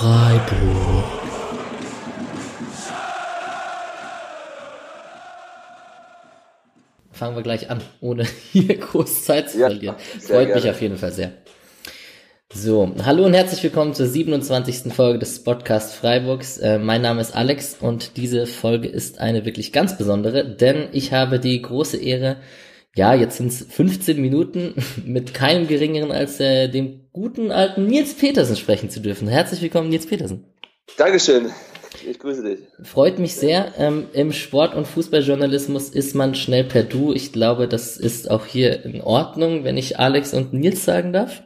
Freiburg. Fangen wir gleich an, ohne hier groß Zeit zu Ja, verlieren. Freut mich gerne. auf jeden Fall sehr. So, hallo und herzlich willkommen zur 27. Folge des Podcast Freiburgs. Äh, mein Name ist Alex und diese Folge ist eine wirklich ganz besondere, denn ich habe die große Ehre, ja, jetzt sind es 15 Minuten mit keinem geringeren als äh, dem guten alten Nils Petersen sprechen zu dürfen. Herzlich willkommen, Nils Petersen. Dankeschön. Ich grüße dich. Freut mich sehr. Ähm, Im Sport- und Fußballjournalismus ist man schnell per Du. Ich glaube, das ist auch hier in Ordnung, wenn ich Alex und Nils sagen darf.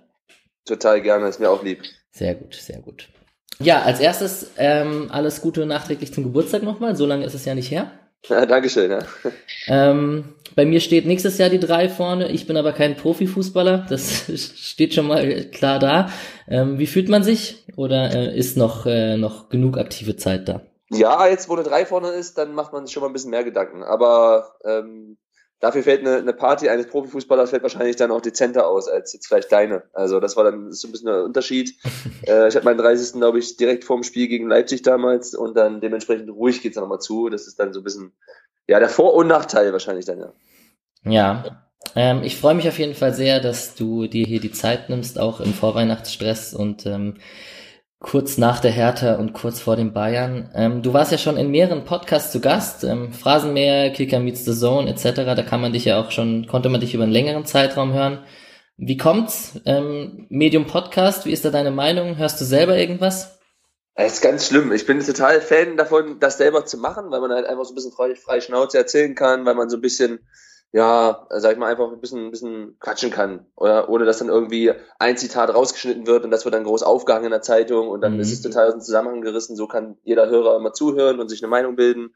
Total gerne, ist mir auch lieb. Sehr gut, sehr gut. Ja, als erstes ähm, alles Gute nachträglich zum Geburtstag nochmal. So lange ist es ja nicht her. Dankeschön, ja. Ähm, bei mir steht nächstes Jahr die drei vorne. Ich bin aber kein Profifußballer. Das steht schon mal klar da. Ähm, wie fühlt man sich? Oder äh, ist noch, äh, noch genug aktive Zeit da? Ja, jetzt wo eine 3 vorne ist, dann macht man sich schon mal ein bisschen mehr Gedanken. Aber ähm, dafür fällt eine, eine Party eines Profifußballers fällt wahrscheinlich dann auch dezenter aus als jetzt vielleicht deine. Also das war dann so ein bisschen der Unterschied. äh, ich hatte meinen 30. glaube ich direkt vorm Spiel gegen Leipzig damals und dann dementsprechend ruhig geht's dann nochmal zu. Das ist dann so ein bisschen ja der Vor- und Nachteil wahrscheinlich dann ja. Ja, ähm, ich freue mich auf jeden Fall sehr, dass du dir hier die Zeit nimmst, auch im Vorweihnachtsstress und ähm, kurz nach der Hertha und kurz vor den Bayern. Ähm, du warst ja schon in mehreren Podcasts zu Gast, ähm, Phrasenmäher, Kicker meets the Zone etc. Da kann man dich ja auch schon, konnte man dich über einen längeren Zeitraum hören. Wie kommt's? Ähm, Medium Podcast, wie ist da deine Meinung? Hörst du selber irgendwas? Es ist ganz schlimm. Ich bin total Fan davon, das selber zu machen, weil man halt einfach so ein bisschen frei, frei Schnauze erzählen kann, weil man so ein bisschen, ja, sag ich mal, einfach ein bisschen, ein bisschen quatschen kann. Oder ohne dass dann irgendwie ein Zitat rausgeschnitten wird und das wird dann groß aufgehangen in der Zeitung und dann Mhm. ist es total aus dem Zusammenhang gerissen. So kann jeder Hörer immer zuhören und sich eine Meinung bilden,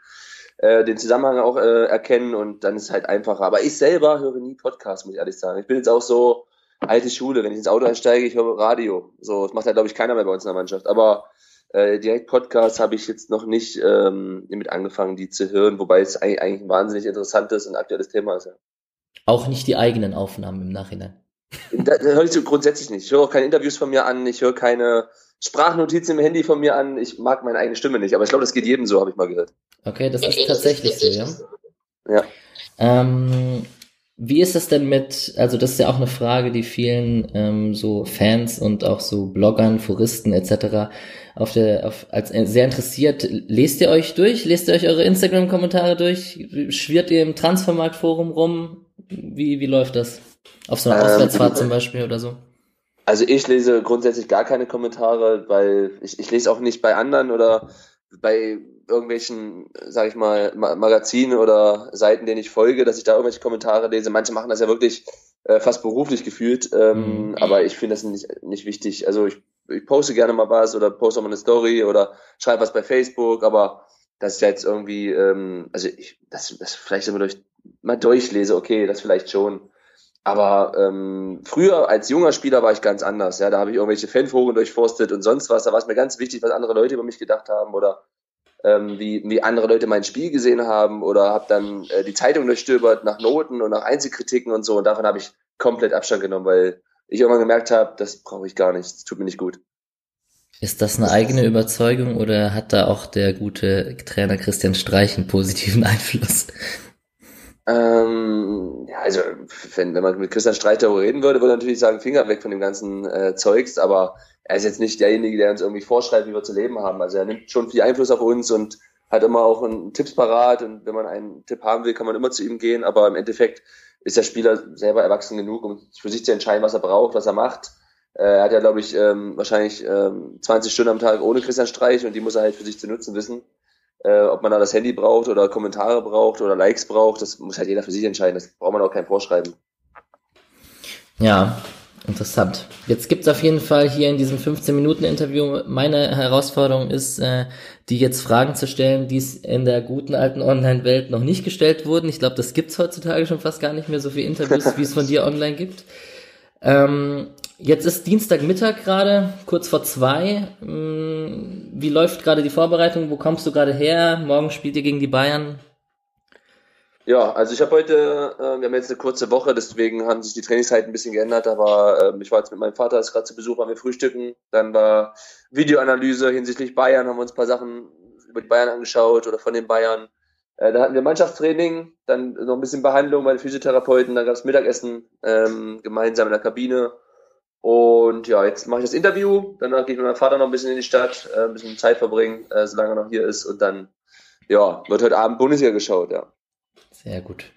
äh, den Zusammenhang auch äh, erkennen und dann ist es halt einfacher. Aber ich selber höre nie Podcasts, muss ich ehrlich sagen. Ich bin jetzt auch so alte Schule. Wenn ich ins Auto einsteige, ich höre Radio. So, das macht ja, glaube ich, keiner mehr bei uns in der Mannschaft. Aber äh, direkt Podcasts habe ich jetzt noch nicht ähm, damit angefangen, die zu hören, wobei es eigentlich, eigentlich ein wahnsinnig interessantes und aktuelles Thema ist. Ja. Auch nicht die eigenen Aufnahmen im Nachhinein. Da, da höre ich so grundsätzlich nicht. Ich höre auch keine Interviews von mir an, ich höre keine Sprachnotizen im Handy von mir an. Ich mag meine eigene Stimme nicht, aber ich glaube, das geht jedem so, habe ich mal gehört. Okay, das ist tatsächlich so, ja. Ja. Ähm, wie ist das denn mit, also das ist ja auch eine Frage, die vielen ähm, so Fans und auch so Bloggern, Foristen etc. auf der, auf, als sehr interessiert. Lest ihr euch durch? Lest ihr euch eure Instagram-Kommentare durch? Schwirrt ihr im Transfermarktforum rum? Wie, wie läuft das? Auf so einer Ähm, Auswärtsfahrt zum Beispiel oder so? Also ich lese grundsätzlich gar keine Kommentare, weil ich, ich lese auch nicht bei anderen oder bei irgendwelchen, sag ich mal, Ma Magazinen oder Seiten, denen ich folge, dass ich da irgendwelche Kommentare lese. Manche machen das ja wirklich äh, fast beruflich gefühlt, ähm, Mhm. aber ich finde das nicht, nicht wichtig. Also ich, ich poste gerne mal was oder poste auch mal eine Story oder schreibe was bei Facebook, aber dass ich jetzt irgendwie, ähm, also ich, das, das vielleicht immer durch, mal durchlese, okay, das vielleicht schon. Aber ähm, früher als junger Spieler war ich ganz anders. Ja, da habe ich irgendwelche Fanforen durchforstet und sonst was. Da war es mir ganz wichtig, was andere Leute über mich gedacht haben oder ähm, wie, wie andere Leute mein Spiel gesehen haben oder habe dann äh, die Zeitung durchstöbert nach Noten und nach Einzelkritiken und so. Und davon habe ich komplett Abstand genommen, weil ich irgendwann gemerkt habe, das brauche ich gar nicht. Das tut mir nicht gut. Ist das eine eigene Überzeugung oder hat da auch der gute Trainer Christian Streich einen positiven Einfluss? Ähm, ja, also wenn, wenn man mit Christian Streich darüber reden würde, würde er natürlich sagen, Finger weg von dem ganzen äh, Zeugs, aber er ist jetzt nicht derjenige, der uns irgendwie vorschreibt, wie wir zu leben haben. Also er nimmt schon viel Einfluss auf uns und hat immer auch einen Tipps parat und wenn man einen Tipp haben will, kann man immer zu ihm gehen, aber im Endeffekt ist der Spieler selber erwachsen genug, um für sich zu entscheiden, was er braucht, was er macht. Äh, Er hat ja, glaube ich, ähm, wahrscheinlich ähm, 20 Stunden am Tag ohne Christian Streich und die muss er halt für sich zu nutzen wissen. Äh, ob man da das Handy braucht oder Kommentare braucht oder Likes braucht, das muss halt jeder für sich entscheiden. Das braucht man auch kein Vorschreiben. Ja, interessant. Jetzt gibt's auf jeden Fall hier in diesem 15-Minuten-Interview, meine Herausforderung ist, äh, die jetzt Fragen zu stellen, die es in der guten alten Online-Welt noch nicht gestellt wurden. Ich glaube, das gibt's heutzutage schon fast gar nicht mehr, so viele Interviews, wie es von dir online gibt. Ähm, jetzt ist Dienstagmittag gerade, kurz vor zwei. Hm, Wie läuft gerade die Vorbereitung? Wo kommst du gerade her? Morgen spielt ihr gegen die Bayern. Ja, also ich habe heute, äh, wir haben jetzt eine kurze Woche, deswegen haben sich die Trainingszeiten ein bisschen geändert, aber äh, ich war jetzt mit meinem Vater, ist gerade zu Besuch, waren wir frühstücken, dann war Videoanalyse hinsichtlich Bayern, haben wir uns ein paar Sachen über die Bayern angeschaut oder von den Bayern. Äh, dann hatten wir Mannschaftstraining, dann noch ein bisschen Behandlung bei den Physiotherapeuten, dann gab es Mittagessen ähm, gemeinsam in der Kabine. Und ja, jetzt mache ich das Interview, danach gehe ich mit meinem Vater noch ein bisschen in die Stadt, äh, ein bisschen Zeit verbringen, äh, solange er noch hier ist und dann ja, wird heute Abend Bundesliga geschaut, ja. Sehr gut.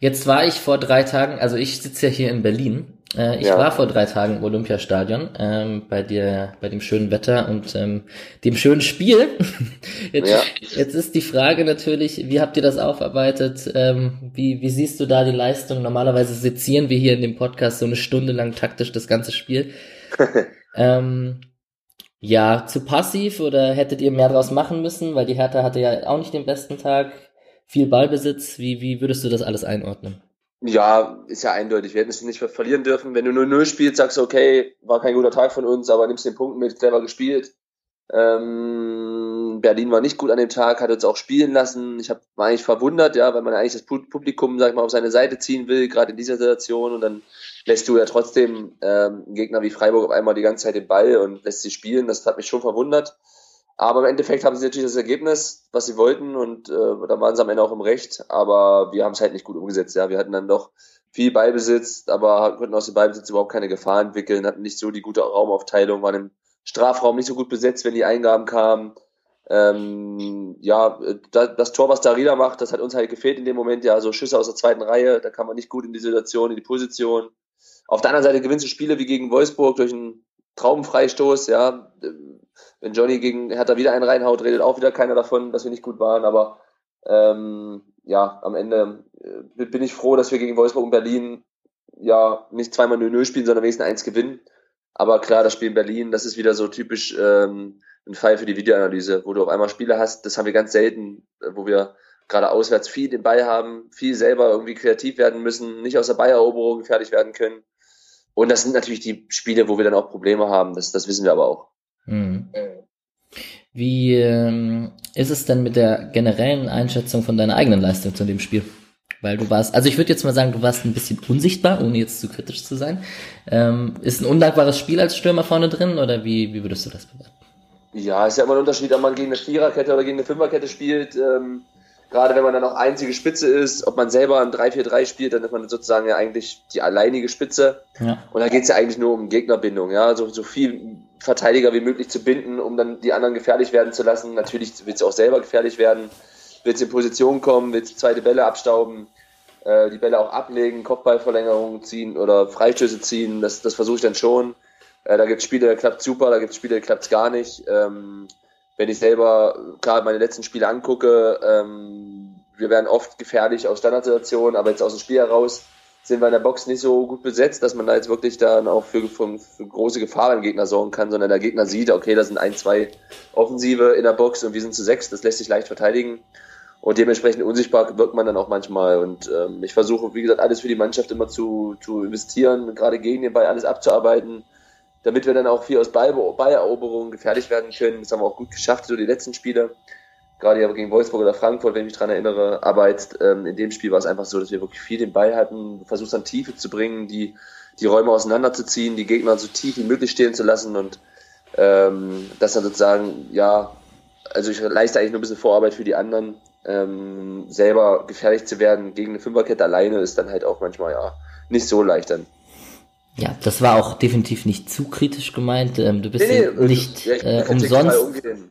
Jetzt war ich vor drei Tagen, also ich sitze ja hier in Berlin. Äh, ich ja. war vor drei Tagen im Olympiastadion ähm, bei dir, bei dem schönen Wetter und ähm, dem schönen Spiel. Jetzt, ja. jetzt ist die Frage natürlich, wie habt ihr das aufarbeitet? Ähm, wie, wie siehst du da die Leistung? Normalerweise sezieren wir hier in dem Podcast so eine Stunde lang taktisch das ganze Spiel. ähm, ja, zu passiv oder hättet ihr mehr draus machen müssen? Weil die Hertha hatte ja auch nicht den besten Tag viel Ballbesitz. Wie, wie würdest du das alles einordnen? Ja, ist ja eindeutig. Wir hätten es nicht verlieren dürfen. Wenn du 0-0 spielst, sagst du, okay, war kein guter Tag von uns, aber nimmst den Punkt mit, clever gespielt. Ähm, Berlin war nicht gut an dem Tag, hat uns auch spielen lassen. Ich hab, war eigentlich verwundert, ja, weil man eigentlich das Publikum, sag ich mal, auf seine Seite ziehen will, gerade in dieser Situation. Und dann lässt du ja trotzdem ähm, einen Gegner wie Freiburg auf einmal die ganze Zeit den Ball und lässt sie spielen. Das hat mich schon verwundert. Aber im Endeffekt haben sie natürlich das Ergebnis, was sie wollten und äh, da waren sie am Ende auch im Recht. Aber wir haben es halt nicht gut umgesetzt. Ja, wir hatten dann doch viel Ballbesitz, aber konnten aus dem Ballbesitz überhaupt keine Gefahr entwickeln, hatten nicht so die gute Raumaufteilung, waren im Strafraum nicht so gut besetzt, wenn die Eingaben kamen. Ähm, ja, das Tor, was Darida macht, das hat uns halt gefehlt in dem Moment. Ja, so Schüsse aus der zweiten Reihe, da kann man nicht gut in die Situation, in die Position. Auf der anderen Seite gewinnst du Spiele wie gegen Wolfsburg durch einen Traubenfreistoß, ja wenn Johnny gegen Hertha wieder einen reinhaut, redet auch wieder keiner davon, dass wir nicht gut waren. Aber ähm, ja, am Ende äh, bin ich froh, dass wir gegen Wolfsburg und Berlin ja nicht zweimal 0-0 spielen, sondern wenigstens eins gewinnen. Aber klar, das Spiel in Berlin, das ist wieder so typisch ähm, ein Fall für die Videoanalyse, wo du auf einmal Spiele hast, das haben wir ganz selten, äh, wo wir gerade auswärts viel den Ball haben, viel selber irgendwie kreativ werden müssen, nicht aus der Balleroberung fertig werden können. Und das sind natürlich die Spiele, wo wir dann auch Probleme haben, das, das wissen wir aber auch. Mhm. Wie ähm, ist es denn mit der generellen Einschätzung von deiner eigenen Leistung zu dem Spiel? Weil du warst, also ich würde jetzt mal sagen, du warst ein bisschen unsichtbar, ohne jetzt zu kritisch zu sein. Ähm, ist ein undankbares Spiel als Stürmer vorne drin oder wie, wie würdest du das bewerten? Ja, ist ja immer ein Unterschied, ob man gegen eine Viererkette oder gegen eine Fünferkette spielt. Ähm, gerade wenn man dann auch einzige Spitze ist, ob man selber ein 3-4-3 spielt, dann ist man sozusagen ja eigentlich die alleinige Spitze. Ja. Und da geht es ja eigentlich nur um Gegnerbindung, ja, so, so viel Verteidiger wie möglich zu binden, um dann die anderen gefährlich werden zu lassen. Natürlich willst du auch selber gefährlich werden, willst in Position kommen, willst zweite Bälle abstauben, äh, die Bälle auch ablegen, Kopfballverlängerungen ziehen oder Freistöße ziehen, das, das versuche ich dann schon. Äh, da gibt es Spiele, da klappt super, da gibt es Spiele, da klappt es gar nicht. Ähm, wenn ich selber gerade meine letzten Spiele angucke, ähm, wir werden oft gefährlich aus Standardsituationen, aber jetzt aus dem Spiel heraus sind wir in der Box nicht so gut besetzt, dass man da jetzt wirklich dann auch für, für, für große Gefahr beim Gegner sorgen kann, sondern der Gegner sieht, okay, da sind ein, zwei Offensive in der Box und wir sind zu sechs, das lässt sich leicht verteidigen. Und dementsprechend unsichtbar wirkt man dann auch manchmal. Und ähm, ich versuche, wie gesagt, alles für die Mannschaft immer zu, zu investieren, gerade gegen den Ball alles abzuarbeiten damit wir dann auch viel aus Balleroberungen gefährlich werden können. Das haben wir auch gut geschafft, so die letzten Spiele. Gerade ja gegen Wolfsburg oder Frankfurt, wenn ich mich dran erinnere. Aber ähm, in dem Spiel war es einfach so, dass wir wirklich viel den Ball hatten, versucht dann Tiefe zu bringen, die, die Räume auseinanderzuziehen, die Gegner so tief wie möglich stehen zu lassen und ähm, das dann sozusagen, ja, also ich leiste eigentlich nur ein bisschen Vorarbeit für die anderen. Ähm, selber gefährlich zu werden gegen eine Fünferkette alleine ist dann halt auch manchmal ja nicht so leicht dann. Ja, das war auch definitiv nicht zu kritisch gemeint. Ähm, du bist nee, nee, nicht ja, äh, umsonst.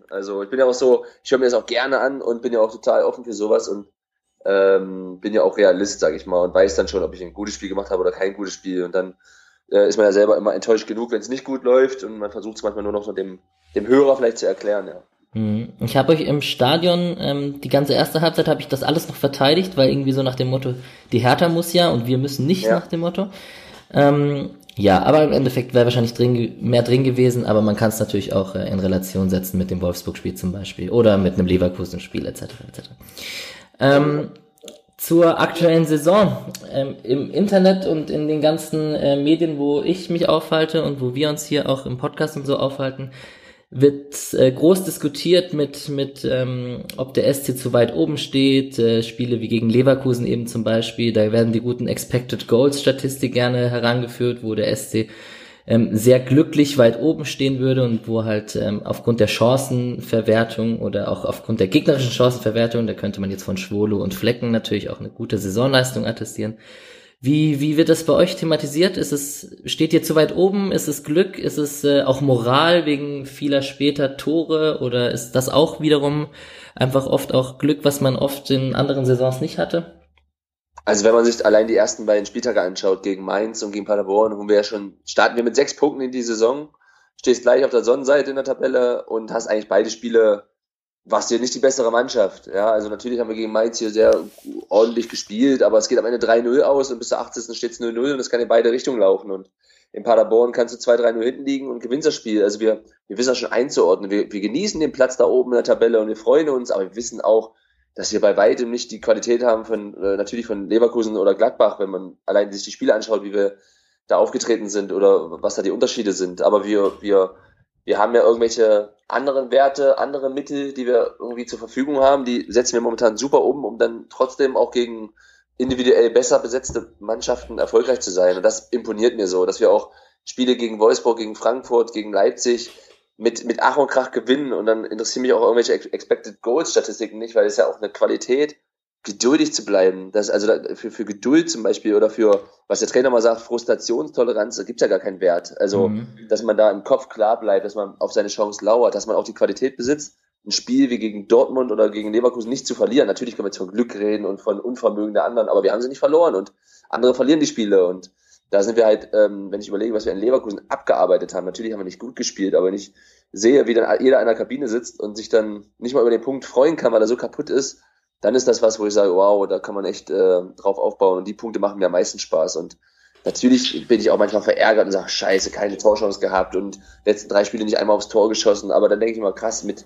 Also ich bin ja auch so, ich höre mir das auch gerne an und bin ja auch total offen für sowas und ähm, bin ja auch Realist, sag ich mal, und weiß dann schon, ob ich ein gutes Spiel gemacht habe oder kein gutes Spiel. Und dann äh, ist man ja selber immer enttäuscht genug, wenn es nicht gut läuft und man versucht es manchmal nur noch so dem, dem Hörer vielleicht zu erklären, ja. Mhm. Ich habe euch im Stadion, ähm, die ganze erste Halbzeit habe ich das alles noch verteidigt, weil irgendwie so nach dem Motto, die Hertha muss ja und wir müssen nicht ja. nach dem Motto. Ähm, ja, aber im Endeffekt wäre wahrscheinlich drin, mehr drin gewesen, aber man kann es natürlich auch äh, in Relation setzen mit dem Wolfsburg-Spiel zum Beispiel oder mit einem Leverkusen-Spiel etc. etc. Ähm, zur aktuellen Saison. Ähm, Im Internet und in den ganzen äh, Medien, wo ich mich aufhalte und wo wir uns hier auch im Podcast und so aufhalten, wird äh, groß diskutiert mit, mit ähm, ob der SC zu weit oben steht. Äh, Spiele wie gegen Leverkusen eben zum Beispiel, da werden die guten Expected Goals Statistik gerne herangeführt, wo der SC ähm, sehr glücklich weit oben stehen würde und wo halt ähm, aufgrund der Chancenverwertung oder auch aufgrund der gegnerischen Chancenverwertung, da könnte man jetzt von Schwolo und Flecken natürlich auch eine gute Saisonleistung attestieren, wie, wie wird das bei euch thematisiert? Ist es, steht ihr zu weit oben? Ist es Glück? Ist es äh, auch Moral wegen vieler später Tore? Oder ist das auch wiederum einfach oft auch Glück, was man oft in anderen Saisons nicht hatte? Also wenn man sich allein die ersten beiden Spieltage anschaut, gegen Mainz und gegen Paderborn, wo wir ja schon, starten wir mit sechs Punkten in die Saison, stehst gleich auf der Sonnenseite in der Tabelle und hast eigentlich beide Spiele warst du ja nicht die bessere Mannschaft. Ja, also natürlich haben wir gegen Mainz hier sehr ordentlich gespielt, aber es geht am Ende 3-0 aus und bis zur 80. steht es 0-0 und es kann in beide Richtungen laufen. Und in Paderborn kannst du 2-3-0 hinten liegen und gewinnst das Spiel. Also wir, wir wissen das schon einzuordnen. Wir, wir genießen den Platz da oben in der Tabelle und wir freuen uns, aber wir wissen auch, dass wir bei weitem nicht die Qualität haben von äh, natürlich von Leverkusen oder Gladbach, wenn man allein sich die Spiele anschaut, wie wir da aufgetreten sind oder was da die Unterschiede sind. Aber wir, wir wir haben ja irgendwelche anderen Werte, andere Mittel, die wir irgendwie zur Verfügung haben, die setzen wir momentan super um, um dann trotzdem auch gegen individuell besser besetzte Mannschaften erfolgreich zu sein. Und das imponiert mir so, dass wir auch Spiele gegen Wolfsburg, gegen Frankfurt, gegen Leipzig mit, mit Ach und Krach gewinnen. Und dann interessieren mich auch irgendwelche Expected Goals Statistiken nicht, weil es ja auch eine Qualität geduldig zu bleiben. Das, also für, für Geduld zum Beispiel oder für, was der Trainer mal sagt, Frustrationstoleranz, da gibt's ja gar keinen Wert. Also, mhm. dass man da im Kopf klar bleibt, dass man auf seine Chance lauert, dass man auch die Qualität besitzt, ein Spiel wie gegen Dortmund oder gegen Leverkusen nicht zu verlieren. Natürlich können wir jetzt von Glück reden und von Unvermögen der anderen, aber wir haben sie nicht verloren und andere verlieren die Spiele und da sind wir halt, ähm, wenn ich überlege, was wir in Leverkusen abgearbeitet haben, natürlich haben wir nicht gut gespielt, aber wenn ich sehe, wie dann jeder in der Kabine sitzt und sich dann nicht mal über den Punkt freuen kann, weil er so kaputt ist, dann ist das was, wo ich sage, wow, da kann man echt äh, drauf aufbauen. Und die Punkte machen mir am meisten Spaß. Und natürlich bin ich auch manchmal verärgert und sage, scheiße, keine Torchance gehabt und letzten drei Spiele nicht einmal aufs Tor geschossen, aber dann denke ich mal, krass, mit,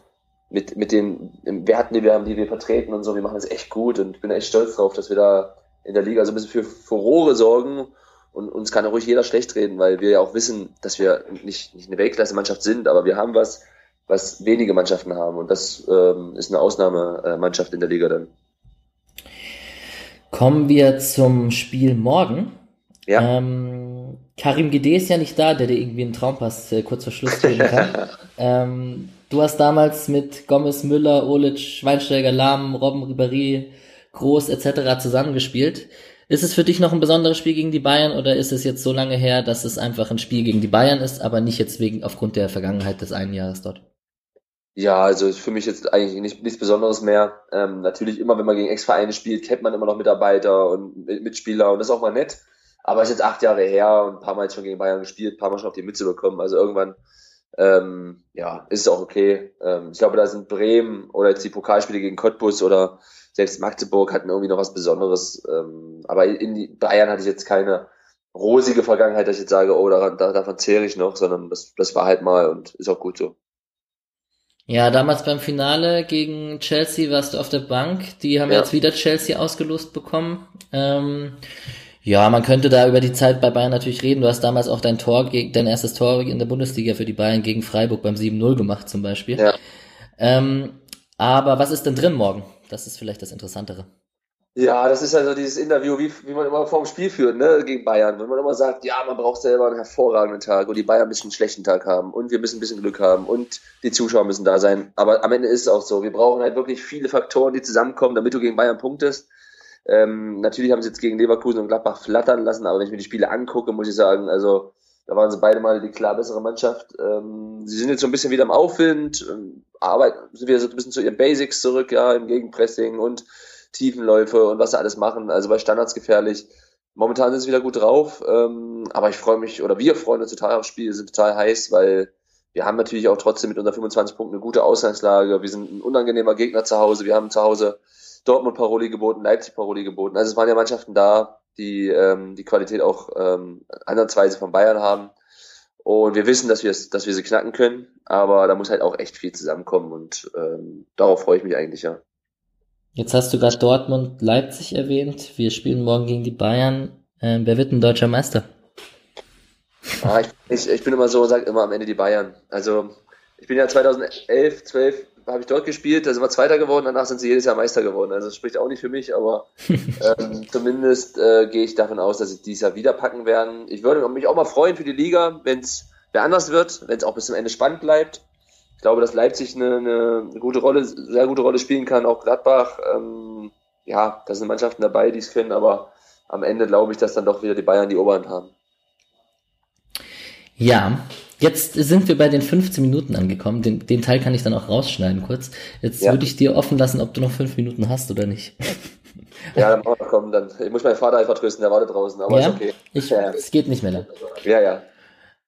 mit, mit den Werten, die wir haben, die wir vertreten und so, wir machen das echt gut und ich bin echt stolz drauf, dass wir da in der Liga so ein bisschen für Furore sorgen. Und uns kann ruhig jeder schlecht reden, weil wir ja auch wissen, dass wir nicht, nicht eine Weltklasse-Mannschaft sind, aber wir haben was, was wenige Mannschaften haben. Und das ähm, ist eine Ausnahmemannschaft in der Liga dann. Kommen wir zum Spiel morgen. Ja. Ähm, Karim Gede ist ja nicht da, der dir irgendwie einen Traumpass äh, kurz vor Schluss geben kann. ähm, du hast damals mit Gomez, Müller, Olic, Schweinsteiger, Lahm, Robben, Ribéry, Groß etc. zusammengespielt. Ist es für dich noch ein besonderes Spiel gegen die Bayern oder ist es jetzt so lange her, dass es einfach ein Spiel gegen die Bayern ist, aber nicht jetzt wegen aufgrund der Vergangenheit des einen Jahres dort? Ja, also für mich jetzt eigentlich nicht, nichts Besonderes mehr. Ähm, natürlich immer, wenn man gegen Ex-Vereine spielt, kennt man immer noch Mitarbeiter und Mitspieler und das ist auch mal nett. Aber es ist jetzt acht Jahre her und ein paar Mal schon gegen Bayern gespielt, ein paar Mal schon auf die Mütze bekommen. Also irgendwann, ähm, ja, ist es auch okay. Ähm, ich glaube, da sind Bremen oder jetzt die Pokalspiele gegen Cottbus oder selbst Magdeburg hatten irgendwie noch was Besonderes. Ähm, aber in Bayern hatte ich jetzt keine rosige Vergangenheit, dass ich jetzt sage, oh, daran, davon zehre ich noch, sondern das, das war halt mal und ist auch gut so. Ja, damals beim Finale gegen Chelsea warst du auf der Bank. Die haben ja. jetzt wieder Chelsea ausgelost bekommen. Ähm, ja, man könnte da über die Zeit bei Bayern natürlich reden. Du hast damals auch dein Tor, dein erstes Tor in der Bundesliga für die Bayern gegen Freiburg beim 7-0 gemacht zum Beispiel. Ja. Ähm, aber was ist denn drin morgen? Das ist vielleicht das Interessantere. Ja, das ist also dieses Interview, wie, wie man immer vorm Spiel führt, ne, gegen Bayern. Wenn man immer sagt, ja, man braucht selber einen hervorragenden Tag und die Bayern müssen einen schlechten Tag haben und wir müssen ein bisschen Glück haben und die Zuschauer müssen da sein. Aber am Ende ist es auch so. Wir brauchen halt wirklich viele Faktoren, die zusammenkommen, damit du gegen Bayern punktest. Ähm, natürlich haben sie jetzt gegen Leverkusen und Gladbach flattern lassen, aber wenn ich mir die Spiele angucke, muss ich sagen, also da waren sie beide mal die klar bessere Mannschaft. Ähm, sie sind jetzt so ein bisschen wieder im Aufwind, ähm, arbeiten, sind wieder so ein bisschen zu ihren Basics zurück, ja, im Gegenpressing und Tiefenläufe und was sie alles machen. Also bei Standards gefährlich. Momentan sind sie wieder gut drauf, ähm, aber ich freue mich, oder wir freuen uns total aufs Spiel, sind total heiß, weil wir haben natürlich auch trotzdem mit unseren 25 Punkten eine gute Ausgangslage. Wir sind ein unangenehmer Gegner zu Hause. Wir haben zu Hause Dortmund Paroli geboten, Leipzig Paroli geboten. Also es waren ja Mannschaften da, die ähm, die Qualität auch ähm, andersweise von Bayern haben. Und wir wissen, dass wir dass wir sie knacken können, aber da muss halt auch echt viel zusammenkommen und ähm, darauf freue ich mich eigentlich ja. Jetzt hast du gerade Dortmund Leipzig erwähnt. Wir spielen morgen gegen die Bayern. Ähm, wer wird ein deutscher Meister? Ah, ich, ich, ich, bin immer so und sage immer am Ende die Bayern. Also ich bin ja 2011, 12 habe ich dort gespielt, da sind wir Zweiter geworden, danach sind sie jedes Jahr Meister geworden. Also das spricht auch nicht für mich, aber ähm, zumindest äh, gehe ich davon aus, dass sie dieses Jahr wieder packen werden. Ich würde mich auch mal freuen für die Liga, wenn es wer anders wird, wenn es auch bis zum Ende spannend bleibt. Ich glaube, dass Leipzig eine, eine gute Rolle, sehr gute Rolle spielen kann, auch Gladbach. Ähm, ja, da sind Mannschaften dabei, die es können, aber am Ende glaube ich, dass dann doch wieder die Bayern die Oberhand haben. Ja, jetzt sind wir bei den 15 Minuten angekommen. Den, den Teil kann ich dann auch rausschneiden kurz. Jetzt ja. würde ich dir offen lassen, ob du noch fünf Minuten hast oder nicht. Ja, dann kommen dann. Ich muss meinen Vater einfach trösten, der wartet draußen, aber ja, ist okay. Ich, ja. Es geht nicht mehr lang. Ja, ja.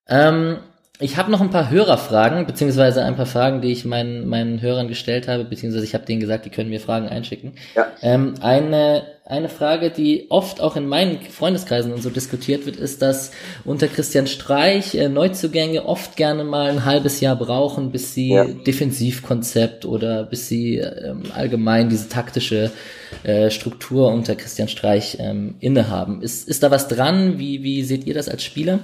Ähm, ich habe noch ein paar Hörerfragen, beziehungsweise ein paar Fragen, die ich meinen, meinen Hörern gestellt habe, beziehungsweise ich habe denen gesagt, die können mir Fragen einschicken. Ja. Ähm, eine, eine Frage, die oft auch in meinen Freundeskreisen und so diskutiert wird, ist, dass unter Christian Streich äh, Neuzugänge oft gerne mal ein halbes Jahr brauchen, bis sie ja. Defensivkonzept oder bis sie ähm, allgemein diese taktische äh, Struktur unter Christian Streich ähm, innehaben. Ist, ist da was dran? Wie, wie seht ihr das als Spieler?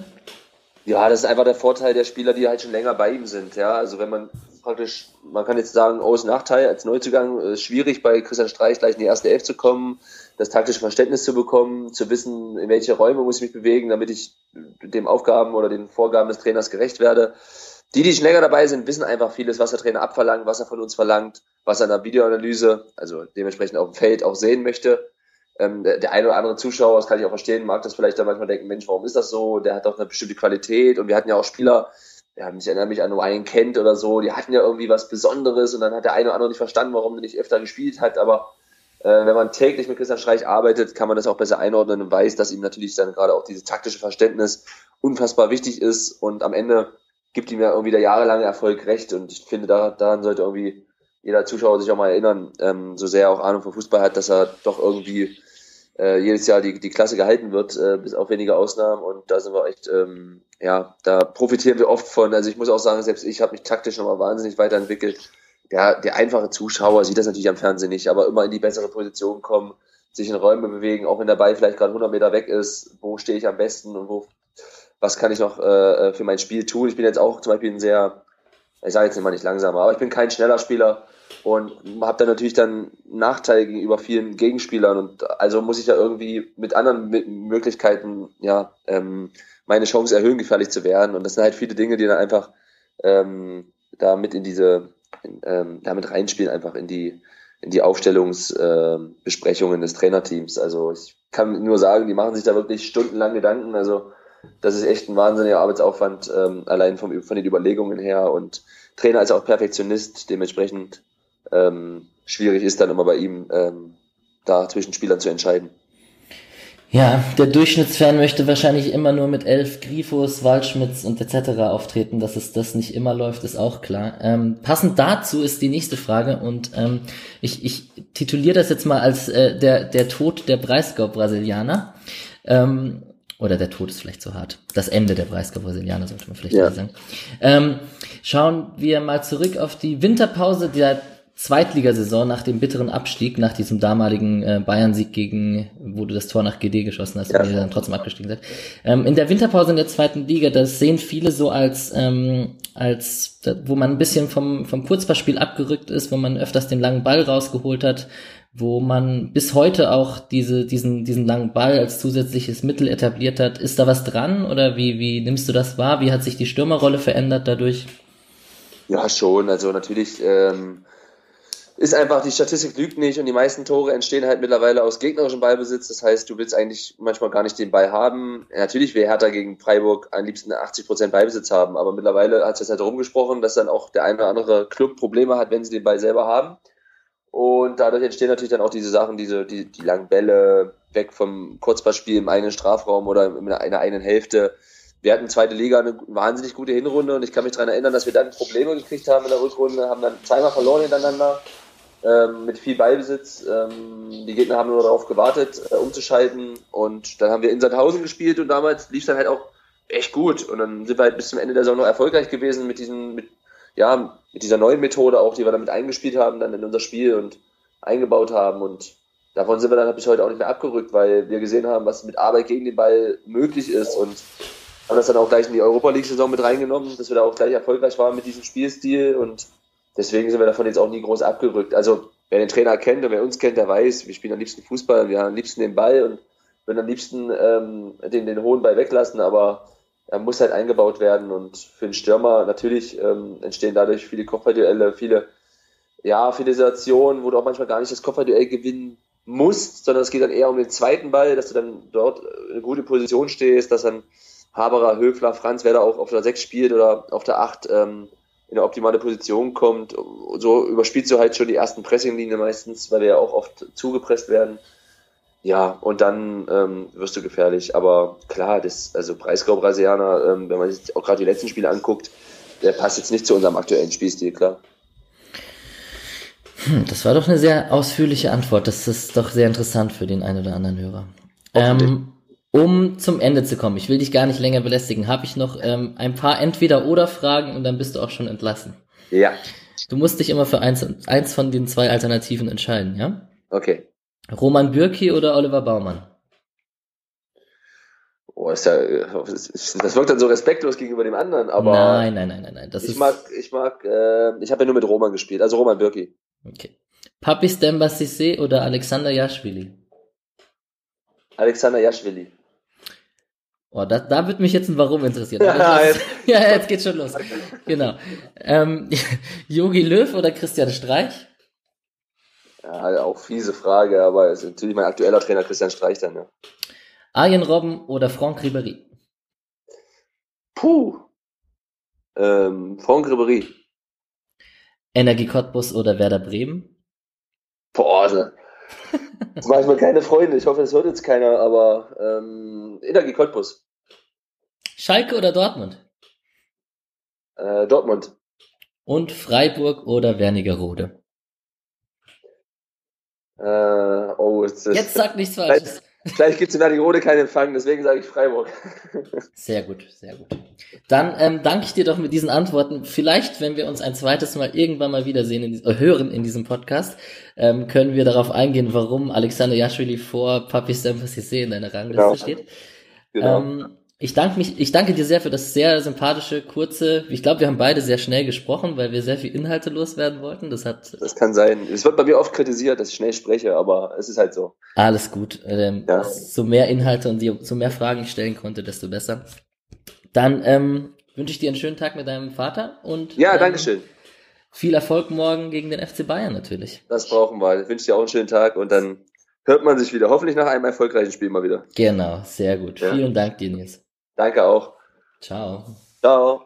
Ja, das ist einfach der Vorteil der Spieler, die halt schon länger bei ihm sind. Ja, also wenn man praktisch, man kann jetzt sagen, aus Nachteil als Neuzugang ist schwierig bei Christian Streich gleich in die erste Elf zu kommen, das taktische Verständnis zu bekommen, zu wissen, in welche Räume muss ich mich bewegen, damit ich dem Aufgaben oder den Vorgaben des Trainers gerecht werde. Die, die schon länger dabei sind, wissen einfach vieles, was der Trainer abverlangt, was er von uns verlangt, was er in der Videoanalyse, also dementsprechend auf dem Feld auch sehen möchte ähm, der, der eine oder andere Zuschauer, das kann ich auch verstehen, mag das vielleicht dann manchmal denken, Mensch, warum ist das so? Der hat doch eine bestimmte Qualität. Und wir hatten ja auch Spieler, ja, ich erinnere mich an einen kennt oder so, die hatten ja irgendwie was Besonderes und dann hat der eine oder andere nicht verstanden, warum er nicht öfter gespielt hat, aber äh, wenn man täglich mit Christian Streich arbeitet, kann man das auch besser einordnen und weiß, dass ihm natürlich dann gerade auch dieses taktische Verständnis unfassbar wichtig ist. Und am Ende gibt ihm ja irgendwie der jahrelange Erfolg recht. Und ich finde, da, daran sollte irgendwie jeder Zuschauer sich auch mal erinnern, ähm, so sehr er auch Ahnung von Fußball hat, dass er doch irgendwie äh, jedes Jahr die, die Klasse gehalten wird, äh, bis auf wenige Ausnahmen. Und da sind wir echt, ähm, ja, da profitieren wir oft von. Also ich muss auch sagen, selbst ich habe mich taktisch nochmal wahnsinnig weiterentwickelt. Der, der einfache Zuschauer sieht das natürlich am Fernsehen nicht, aber immer in die bessere Position kommen, sich in Räume bewegen, auch wenn der Ball vielleicht gerade 100 Meter weg ist, wo stehe ich am besten und wo, was kann ich noch äh, für mein Spiel tun. Ich bin jetzt auch zum Beispiel ein sehr, ich sage jetzt immer nicht langsamer, aber ich bin kein schneller Spieler und habe dann natürlich dann Nachteil gegenüber vielen Gegenspielern und also muss ich ja irgendwie mit anderen Möglichkeiten ja ähm, meine Chance erhöhen, gefährlich zu werden und das sind halt viele Dinge, die dann einfach ähm, da mit in diese in, ähm, damit reinspielen einfach in die in die Aufstellungsbesprechungen äh, des Trainerteams. Also ich kann nur sagen, die machen sich da wirklich stundenlang Gedanken. Also das ist echt ein wahnsinniger Arbeitsaufwand, ähm, allein vom, von den Überlegungen her. Und Trainer ist auch Perfektionist, dementsprechend ähm, schwierig ist dann immer bei ihm, ähm, da zwischen Spielern zu entscheiden. Ja, der Durchschnittsfan möchte wahrscheinlich immer nur mit elf Grifos, Waldschmidts und etc. auftreten. Dass es das nicht immer läuft, ist auch klar. Ähm, passend dazu ist die nächste Frage und ähm, ich, ich tituliere das jetzt mal als äh, der, der Tod der Breisgau-Brasilianer. Ähm, oder der Tod ist vielleicht zu hart. Das Ende der Breisgau-Brasilianer sollte man vielleicht ja. sagen. Ähm, schauen wir mal zurück auf die Winterpause der Zweitligasaison nach dem bitteren Abstieg, nach diesem damaligen äh, Bayern-Sieg gegen, wo du das Tor nach GD geschossen hast, ja. und ihr dann trotzdem abgestiegen seid. Ähm, in der Winterpause in der zweiten Liga, das sehen viele so als, ähm, als wo man ein bisschen vom, vom Kurzpassspiel abgerückt ist, wo man öfters den langen Ball rausgeholt hat, wo man bis heute auch diese, diesen, diesen langen Ball als zusätzliches Mittel etabliert hat. Ist da was dran oder wie, wie nimmst du das wahr? Wie hat sich die Stürmerrolle verändert dadurch? Ja, schon. Also natürlich ähm, ist einfach, die Statistik lügt nicht und die meisten Tore entstehen halt mittlerweile aus gegnerischem Ballbesitz. Das heißt, du willst eigentlich manchmal gar nicht den Ball haben. Natürlich will Hertha gegen Freiburg am liebsten 80% Ballbesitz haben, aber mittlerweile hat es halt rumgesprochen, dass dann auch der eine oder andere Club Probleme hat, wenn sie den Ball selber haben. Und dadurch entstehen natürlich dann auch diese Sachen, diese, die, die langen Bälle weg vom Kurzpassspiel im eigenen Strafraum oder in einer eigenen Hälfte wir hatten zweite Liga eine wahnsinnig gute Hinrunde und ich kann mich daran erinnern, dass wir dann Probleme gekriegt haben in der Rückrunde, haben dann zweimal verloren hintereinander ähm, mit viel Ballbesitz. Ähm, die Gegner haben nur darauf gewartet, äh, umzuschalten. Und dann haben wir in Sandhausen gespielt und damals lief es dann halt auch echt gut. Und dann sind wir halt bis zum Ende der Saison noch erfolgreich gewesen mit diesen, mit, ja, mit dieser neuen Methode auch, die wir damit eingespielt haben, dann in unser Spiel und eingebaut haben. Und davon sind wir dann bis heute auch nicht mehr abgerückt, weil wir gesehen haben, was mit Arbeit gegen den Ball möglich ist. Und haben das dann auch gleich in die Europa League-Saison mit reingenommen, dass wir da auch gleich erfolgreich waren mit diesem Spielstil und deswegen sind wir davon jetzt auch nie groß abgerückt. Also wer den Trainer kennt und wer uns kennt, der weiß, wir spielen am liebsten Fußball, wir haben am liebsten den Ball und würden am liebsten ähm, den, den hohen Ball weglassen, aber er muss halt eingebaut werden und für den Stürmer natürlich ähm, entstehen dadurch viele Kopfballduelle, viele, ja, viele Situationen, wo du auch manchmal gar nicht das Kopfballduell gewinnen musst, sondern es geht dann eher um den zweiten Ball, dass du dann dort in eine gute Position stehst, dass dann Haberer, Höfler, Franz, wer da auch auf der 6 spielt oder auf der 8 ähm, in eine optimale Position kommt. So überspielst du halt schon die ersten Pressinglinien meistens, weil wir ja auch oft zugepresst werden. Ja, und dann ähm, wirst du gefährlich. Aber klar, das, also Breisgau-Brasilianer, ähm, wenn man sich auch gerade die letzten Spiele anguckt, der passt jetzt nicht zu unserem aktuellen Spielstil, klar. Hm, das war doch eine sehr ausführliche Antwort. Das ist doch sehr interessant für den einen oder anderen Hörer. Ähm, um zum Ende zu kommen, ich will dich gar nicht länger belästigen, habe ich noch ähm, ein paar Entweder-Oder-Fragen und dann bist du auch schon entlassen. Ja. Du musst dich immer für eins, eins von den zwei Alternativen entscheiden, ja? Okay. Roman Bürki oder Oliver Baumann? Oh, ist ja, das wirkt dann so respektlos gegenüber dem anderen, aber. Nein, nein, nein, nein, nein. Das ich ist, mag, ich mag, äh, ich habe ja nur mit Roman gespielt, also Roman Birki. Okay. Papi Stemba Sissé oder Alexander Jaschwili? Alexander Jaschwili. Oh, da, da wird mich jetzt ein Warum interessieren. Ja, jetzt- ja, jetzt geht's schon los. Genau. Ähm, Jogi Löw oder Christian Streich? Ja, auch fiese Frage, aber ist natürlich mein aktueller Trainer Christian Streich dann, ja. Arjen Robben oder Franck Ribéry? Puh. Ähm, Franck Ribéry. Energie Cottbus oder Werder Bremen? Boah, also, das mache ich mir keine Freunde. Ich hoffe, das hört jetzt keiner, aber ähm, Energie Cottbus. Schalke oder Dortmund? Äh, Dortmund. Und Freiburg oder Wernigerode? Äh, oh, jetzt, ist- Jetzt sag nichts Falsches. Gleich gibt's in Wernigerode keinen Empfang, deswegen sage ich Freiburg. Sehr gut, sehr gut. Dann ähm, danke ich dir doch mit diesen Antworten. Vielleicht, wenn wir uns ein zweites Mal irgendwann mal wiedersehen, in, äh, hören in diesem Podcast, ähm, können wir darauf eingehen, warum Alexander Jaschwili vor Papi Cissé in deiner Rangliste Genau. steht. genau. Ähm, ich danke mich, ich danke dir sehr für das sehr sympathische, kurze. Ich glaube, wir haben beide sehr schnell gesprochen, weil wir sehr viel Inhalte loswerden wollten. Das hat das kann sein. Es wird bei mir oft kritisiert, dass ich schnell spreche, aber es ist halt so. alles gut. Ähm, Ja. So mehr Inhalte und so mehr Fragen ich stellen konnte, desto besser. Dann ähm, wünsche ich dir einen schönen Tag mit deinem Vater und Ja, ähm, Dankeschön. Viel Erfolg morgen gegen den FC Bayern natürlich. Das brauchen wir. Ich wünsche dir auch einen schönen Tag und dann hört man sich wieder. Hoffentlich nach einem erfolgreichen Spiel mal wieder. Genau, sehr gut. Ja. Vielen Dank dir, Nils. Danke auch. Ciao. Ciao.